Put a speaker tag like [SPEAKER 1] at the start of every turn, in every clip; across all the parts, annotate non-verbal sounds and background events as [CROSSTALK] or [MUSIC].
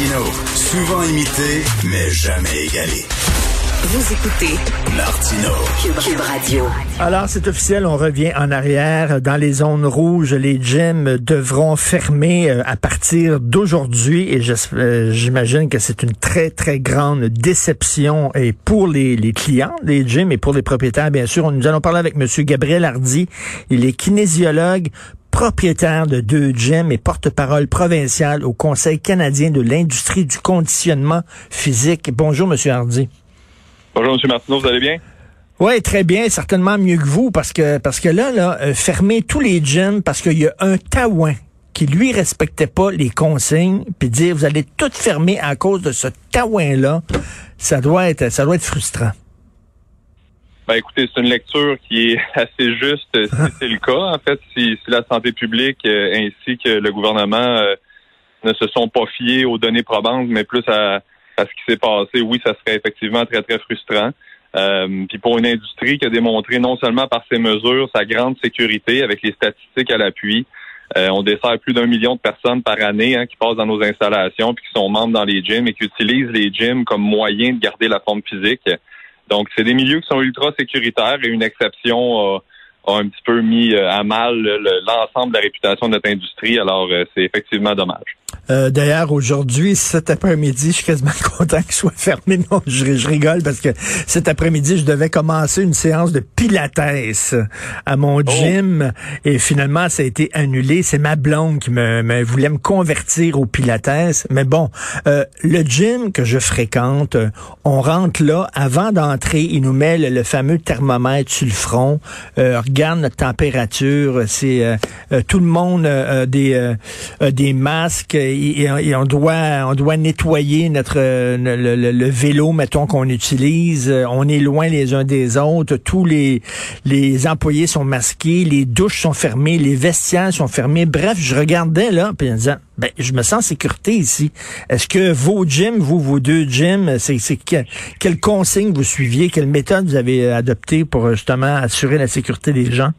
[SPEAKER 1] Martino, souvent imité, mais jamais égalé.
[SPEAKER 2] Vous écoutez
[SPEAKER 1] Martino.
[SPEAKER 2] Cube, Cube Radio.
[SPEAKER 3] Alors, c'est officiel, on revient en arrière. Dans les zones rouges, les gyms devront fermer euh, à partir d'aujourd'hui et euh, j'imagine que c'est une très, très grande déception et pour les, les clients des gyms et pour les propriétaires, bien sûr. Nous allons parler avec M. Gabriel Hardy. Il est kinésiologue, propriétaire de deux gyms et porte-parole provincial au Conseil canadien de l'industrie du conditionnement physique. Bonjour, Monsieur Hardy.
[SPEAKER 4] Bonjour, M. Martineau, vous allez bien?
[SPEAKER 3] Oui, très bien, certainement mieux que vous, parce que parce que là, là, euh, fermer tous les gyms parce qu'il y a un taouin qui lui respectait pas les consignes, puis dire vous allez tout fermer à cause de ce taouin là, ça doit être ça doit être frustrant.
[SPEAKER 4] Ben écoutez, c'est une lecture qui est [LAUGHS] assez juste si c'est le cas. En fait, si, la santé publique euh, ainsi que le gouvernement euh, ne se sont pas fiés aux données probantes, mais plus à ce qui s'est passé, oui, ça serait effectivement très, très frustrant. Euh, puis pour une industrie qui a démontré non seulement par ses mesures sa grande sécurité avec les statistiques à l'appui, euh, on dessert plus d'un million de personnes par année hein, qui passent dans nos installations puis qui sont membres dans les gyms et qui utilisent les gyms comme moyen de garder la forme physique. Donc c'est des milieux qui sont ultra sécuritaires et une exception a, un petit peu mis euh, à mal l'ensemble de la réputation de notre industrie. Alors c'est effectivement dommage.
[SPEAKER 3] Euh, d'ailleurs, aujourd'hui, cet après-midi, je suis quasiment [LAUGHS] content qu'il soit fermé. Non, je, rigole parce que cet après-midi, je devais commencer une séance de pilates à mon oh. gym et finalement, ça a été annulé. C'est ma blonde qui me, voulait me convertir au pilates. Mais bon, euh, le gym que je fréquente, on rentre là. Avant d'entrer, il nous met le, fameux thermomètre sur le front, euh, regarde notre température. C'est tout le monde des des masques et, on doit on doit nettoyer notre le, vélo mettons qu'on utilise on est loin les uns des autres tous les les employés sont masqués les douches sont fermées les vestiaires sont fermés bref je regardais là puis en disant ben je me sens en sécurité ici est-ce que vos gyms vous vos deux gyms c'est c'est quelle consigne vous suiviez quelle méthode vous avez adoptée pour justement assurer la sécurité des gens?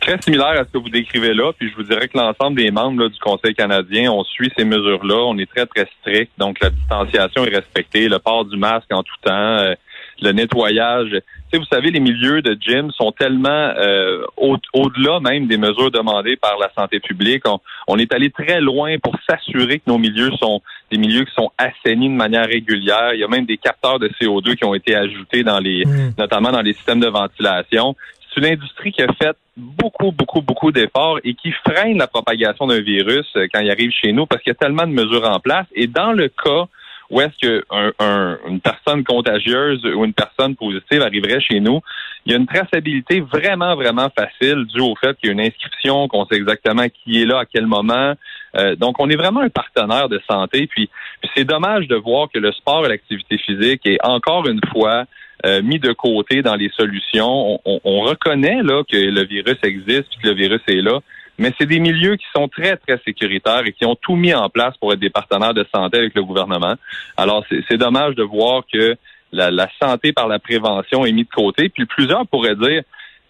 [SPEAKER 4] Très similaire à ce que vous décrivez là, puis je vous dirais que l'ensemble des membres du Conseil canadien, on suit ces mesures-là. On est très, très strict. Donc, la distanciation est respectée, le port du masque en tout temps, euh, le nettoyage. Vous savez, les milieux de gym sont tellement euh, au-delà même des mesures demandées par la santé publique. On, est allé très loin pour s'assurer que nos milieux sont des milieux qui sont assainis de manière régulière. Il y a même des capteurs de CO2 qui ont été ajoutés dans les, mmh. notamment dans les systèmes de ventilation c'est une industrie qui a fait beaucoup, beaucoup, beaucoup d'efforts et qui freine la propagation d'un virus euh, quand il arrive chez nous parce qu'il y a tellement de mesures en place. Et dans le cas où est-ce qu'une personne contagieuse ou une personne positive arriverait chez nous, il y a une traçabilité vraiment, vraiment facile due au fait qu'il y a une inscription, qu'on sait exactement qui est là, à quel moment. Euh, donc, on est vraiment un partenaire de santé. puis c'est dommage de voir que le sport et l'activité physique est encore une fois euh, mis de côté dans les solutions. On, reconnaît là que le virus existe et que le virus est là, mais c'est des milieux qui sont très, très sécuritaires et qui ont tout mis en place pour être des partenaires de santé avec le gouvernement. Alors, c'est dommage de voir que la, santé par la prévention est mise de côté. Puis plusieurs pourraient dire,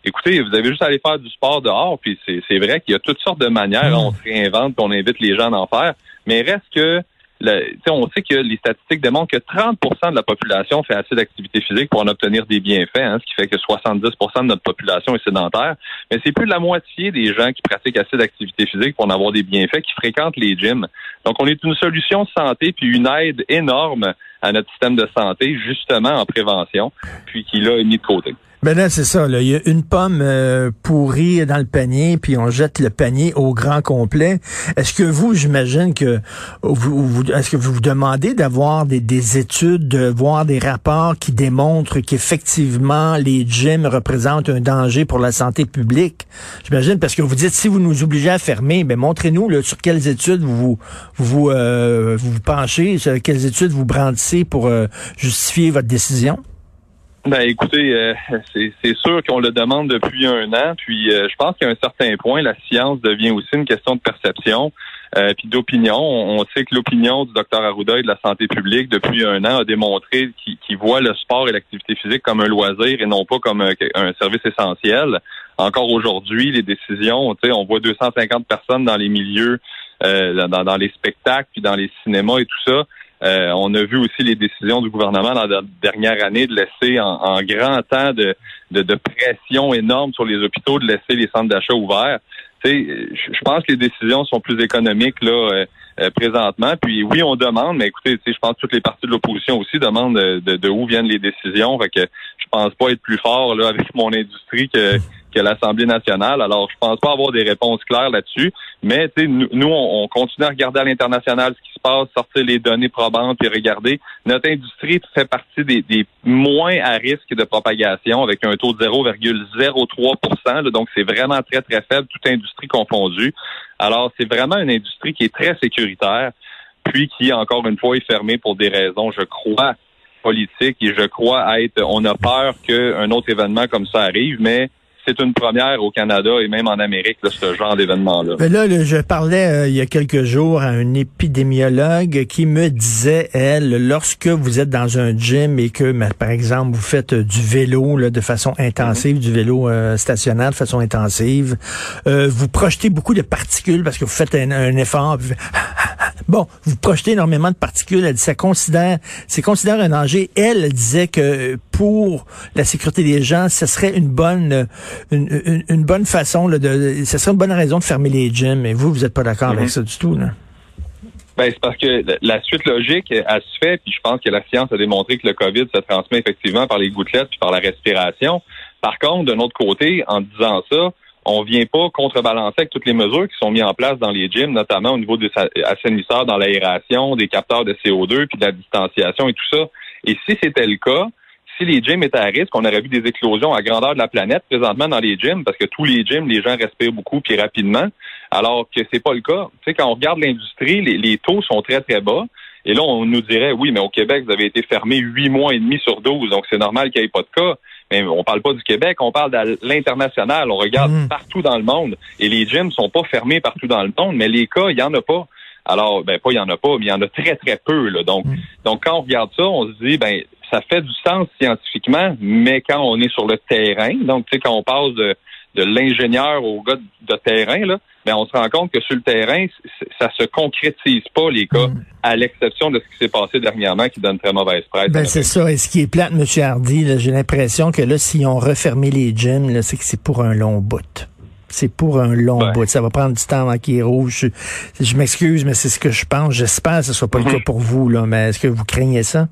[SPEAKER 4] écoutez, vous avez juste à aller faire du sport dehors, puis c'est vrai qu'il y a toutes sortes de manières, on se réinvente, on invite les gens à en faire, mais reste que on sait que les statistiques démontrent que 30% de la population fait assez d'activité physique pour en obtenir des bienfaits, hein, ce qui fait que 70% de notre population est sédentaire. Mais c'est plus de la moitié des gens qui pratiquent assez d'activité physique pour en avoir des bienfaits qui fréquentent les gyms. Donc, on est une solution de santé puis une aide énorme à notre système de santé, justement en prévention, puis qui l'a mis de côté.
[SPEAKER 3] Ben là, c'est ça. Il y a une pomme euh, pourrie dans le panier, puis on jette le panier au grand complet. Est-ce que vous, j'imagine que vous, vous- est-ce que vous vous demandez d'avoir des, des études, de voir des rapports qui démontrent qu'effectivement les gyms représentent un danger pour la santé publique? J'imagine parce que vous dites si vous nous obligez à fermer, ben montrez-nous sur quelles études vous vous euh, vous penchez, sur quelles études vous brandissez pour euh, justifier votre décision.
[SPEAKER 4] Ben écoutez, euh, c'est sûr qu'on le demande depuis un an, puis euh, je pense qu'à un certain point, la science devient aussi une question de perception, euh, puis d'opinion. On, sait que l'opinion du docteur Arruda et de la santé publique depuis un an a démontré qu'il qu'il voit le sport et l'activité physique comme un loisir et non pas comme un, un service essentiel. Encore aujourd'hui, les décisions, on voit 250 personnes dans les milieux, euh, dans, dans les spectacles, puis dans les cinémas et tout ça. Euh, on a vu aussi les décisions du gouvernement dans la dernière année de laisser en, grand temps de, pression énorme sur les hôpitaux, de laisser les centres d'achat ouverts. Je pense que les décisions sont plus économiques là euh, euh, présentement. Puis oui, on demande, mais écoutez, je pense que toutes les parties de l'opposition aussi demandent de, de, de où viennent les décisions. Fait que je pense pas être plus fort là avec mon industrie que que l'Assemblée nationale. Alors, je pense pas avoir des réponses claires là-dessus. Mais nous, on continue à regarder à l'international ce qui se passe, sortir les données probantes et regarder. Notre industrie fait partie des, des moins à risque de propagation avec un taux de 0,03 là. Donc, c'est vraiment très, très faible, toute industrie confondue. Alors, c'est vraiment une industrie qui est très sécuritaire, puis qui, encore une fois, est fermée pour des raisons, je crois, politiques et je crois être, on a peur qu'un autre événement comme ça arrive, mais c'est une première au Canada et même en Amérique, là, ce genre d'événement-là.
[SPEAKER 3] Là, là, je parlais euh, il y a quelques jours à un épidémiologue qui me disait, elle, lorsque vous êtes dans un gym et que, par exemple, vous faites euh, du vélo là, de façon intensive, du vélo euh, stationnaire de façon intensive, euh, vous projetez beaucoup de particules parce que vous faites un, un effort. puis Bon, vous projetez énormément de particules. Elle dit, ça considère, c'est considère un danger. Elle, elle disait que pour la sécurité des gens, ce serait une bonne, une, une, une bonne façon, là, de, ce serait une bonne raison de fermer les gyms. Et vous, vous n'êtes pas d'accord avec ça du tout, là?
[SPEAKER 4] Ben, c'est parce que la suite logique, elle se fait, puis je pense que la science a démontré que le COVID se transmet effectivement par les gouttelettes puis par la respiration. Par contre, d'un autre côté, en disant ça, on vient pas contrebalancer avec toutes les mesures qui sont mises en place dans les gyms, notamment au niveau des assainisseurs dans l'aération, des capteurs de CO2, puis de la distanciation et tout ça. Et si c'était le cas, si les gyms étaient à risque, on aurait vu des éclosions à grandeur de la planète présentement dans les gyms, parce que tous les gyms, les gens respirent beaucoup puis rapidement, alors que c'est pas le cas. Tu sais, quand on regarde l'industrie, les, taux sont très, très bas. Et là, on nous dirait, oui, mais au Québec, vous avez été fermé huit mois et demi sur 12, donc c'est normal qu'il n'y ait pas de cas. Mais on parle pas du Québec, on parle de l'international. On regarde
[SPEAKER 3] Mm.
[SPEAKER 4] partout dans le monde. Et les gyms sont pas fermés partout dans le monde, mais les cas, il y en a pas. Alors, ben pas il y en a pas, mais il y en a très, très peu. Là. Donc, donc quand on regarde ça, on se dit, ben ça fait du sens scientifiquement, mais quand on est sur le terrain, donc tu sais, quand on passe de, de l'ingénieur au gars de, terrain, là, ben on se rend compte que sur le terrain, ça se concrétise pas les cas, à l'exception de ce qui s'est passé dernièrement qui donne très mauvaise presse.
[SPEAKER 3] Ben, c'est ça. Et ce qui est plate, M. Hardy, j'ai l'impression que là, si on refermé les gyms, c'est que c'est pour un long bout. C'est pour un long
[SPEAKER 4] Ouais.
[SPEAKER 3] bout. Ça va prendre du temps avant qu'il est rouge. Je, je m'excuse, mais c'est ce que je pense. J'espère que ce soit pas le
[SPEAKER 4] Mhm.
[SPEAKER 3] cas pour vous, là. Mais est-ce que vous craignez ça?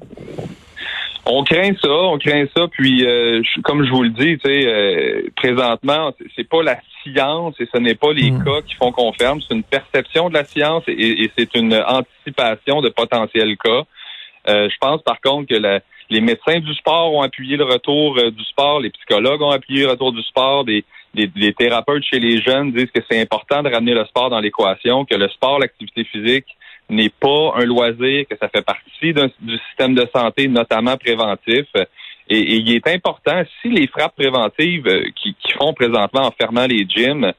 [SPEAKER 4] On craint ça, on craint ça, puis euh, je- comme je vous le dis, tu sais, euh, présentement, c'est- pas la science et ce n'est pas les
[SPEAKER 3] Mm.
[SPEAKER 4] cas qui font qu'on ferme, c'est une perception de la science et, et c'est une anticipation de potentiels cas. Euh, je pense par contre que la- les médecins du sport ont appuyé le retour euh, du sport, les psychologues ont appuyé le retour du sport, des, des- les thérapeutes chez les jeunes disent que c'est important de ramener le sport dans l'équation, que le sport, l'activité physique n'est pas un loisir, que ça fait partie du système de santé, notamment préventif. Et, et il est important, si les frappes préventives euh, qui, qui font présentement en fermant les gyms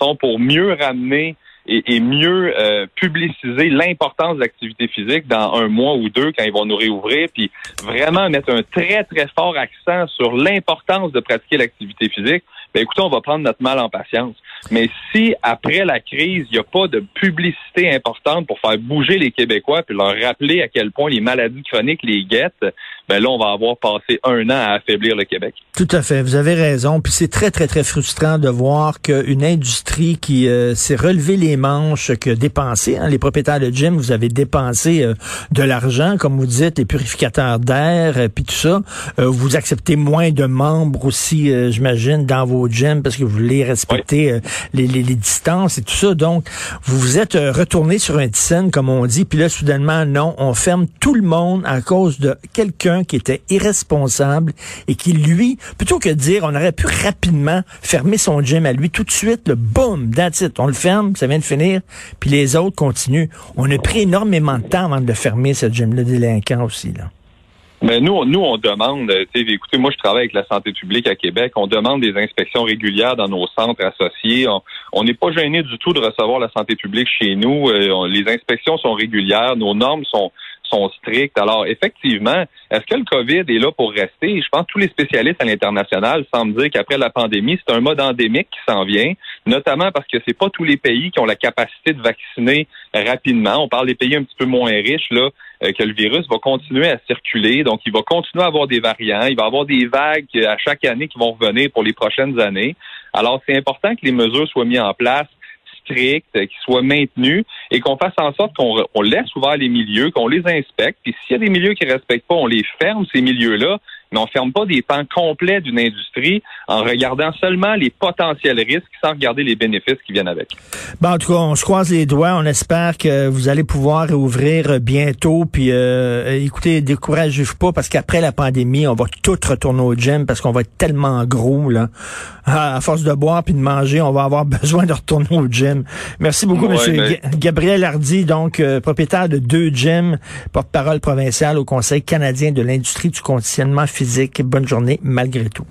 [SPEAKER 4] sont pour mieux ramener et, et mieux euh, publiciser l'importance de l'activité physique dans un mois ou deux quand ils vont nous réouvrir, puis vraiment mettre un très, très fort accent sur l'importance de pratiquer l'activité physique, ben écoutez, on va prendre notre mal en patience. Mais si après la crise, il n'y a pas de publicité importante pour faire bouger les Québécois puis leur rappeler à quel point les maladies chroniques les guettent, ben là, on va avoir passé un an à affaiblir le Québec.
[SPEAKER 3] Tout à fait, vous avez raison. Puis c'est très, très, très frustrant de voir qu'une industrie qui euh, s'est relevée les manches, que dépensé, hein, les propriétaires de gym, vous avez dépensé euh, de l'argent, comme vous dites, les purificateurs d'air, euh, puis tout ça. vous acceptez moins de membres aussi, j'imagine, dans vos gyms parce que vous voulez respecter les, les, les, distances et tout ça. Donc, vous vous êtes retourné sur un scène, comme on dit, puis là, soudainement, non, on ferme tout le monde à cause de quelqu'un qui était irresponsable et qui, lui, plutôt que de dire on aurait pu rapidement fermer son gym à lui tout de suite, le boum, that's on le ferme, ça vient de finir, puis les autres continuent. On a pris énormément de temps avant de le fermer, ce gym-là délinquant aussi, là.
[SPEAKER 4] Mais nous, nous, on demande, écoutez, moi, je travaille avec la santé publique à Québec. On demande des inspections régulières dans nos centres associés. On n'est pas gêné du tout de recevoir la santé publique chez nous. Euh, les inspections sont régulières. Nos normes sont, strictes. Alors, effectivement, est-ce que le COVID est là pour rester? Je pense que tous les spécialistes à l'international semblent dire qu'après la pandémie, c'est un mode endémique qui s'en vient, notamment parce que c'est pas tous les pays qui ont la capacité de vacciner rapidement. On parle des pays un petit peu moins riches, là, euh, que le virus va continuer à circuler. Donc, il va continuer à avoir des variants. Il va avoir des vagues à chaque année qui vont revenir pour les prochaines années. Alors, c'est important que les mesures soient mises en place strictes, qui soient maintenues et qu'on fasse en sorte qu'on laisse ouvert les milieux, qu'on les inspecte. Puis s'il y a des milieux qui ne respectent pas, on les ferme, ces milieux-là, mais on ferme pas des pans complets d'une industrie en regardant seulement les potentiels risques sans regarder les bénéfices qui viennent avec.
[SPEAKER 3] Bon, en tout cas, on se croise les doigts. On espère que vous allez pouvoir ouvrir bientôt. Puis, euh, écoutez, découragez-vous pas parce qu'après la pandémie, on va tout retourner au gym parce qu'on va être tellement gros là. À force de boire puis de manger, on va avoir [LAUGHS] besoin de retourner au gym. Merci beaucoup, Monsieur Gabriel Hardy, donc euh, propriétaire de deux gyms, porte-parole provincial au Conseil canadien de l'industrie du conditionnement physique. Bonne journée malgré tout.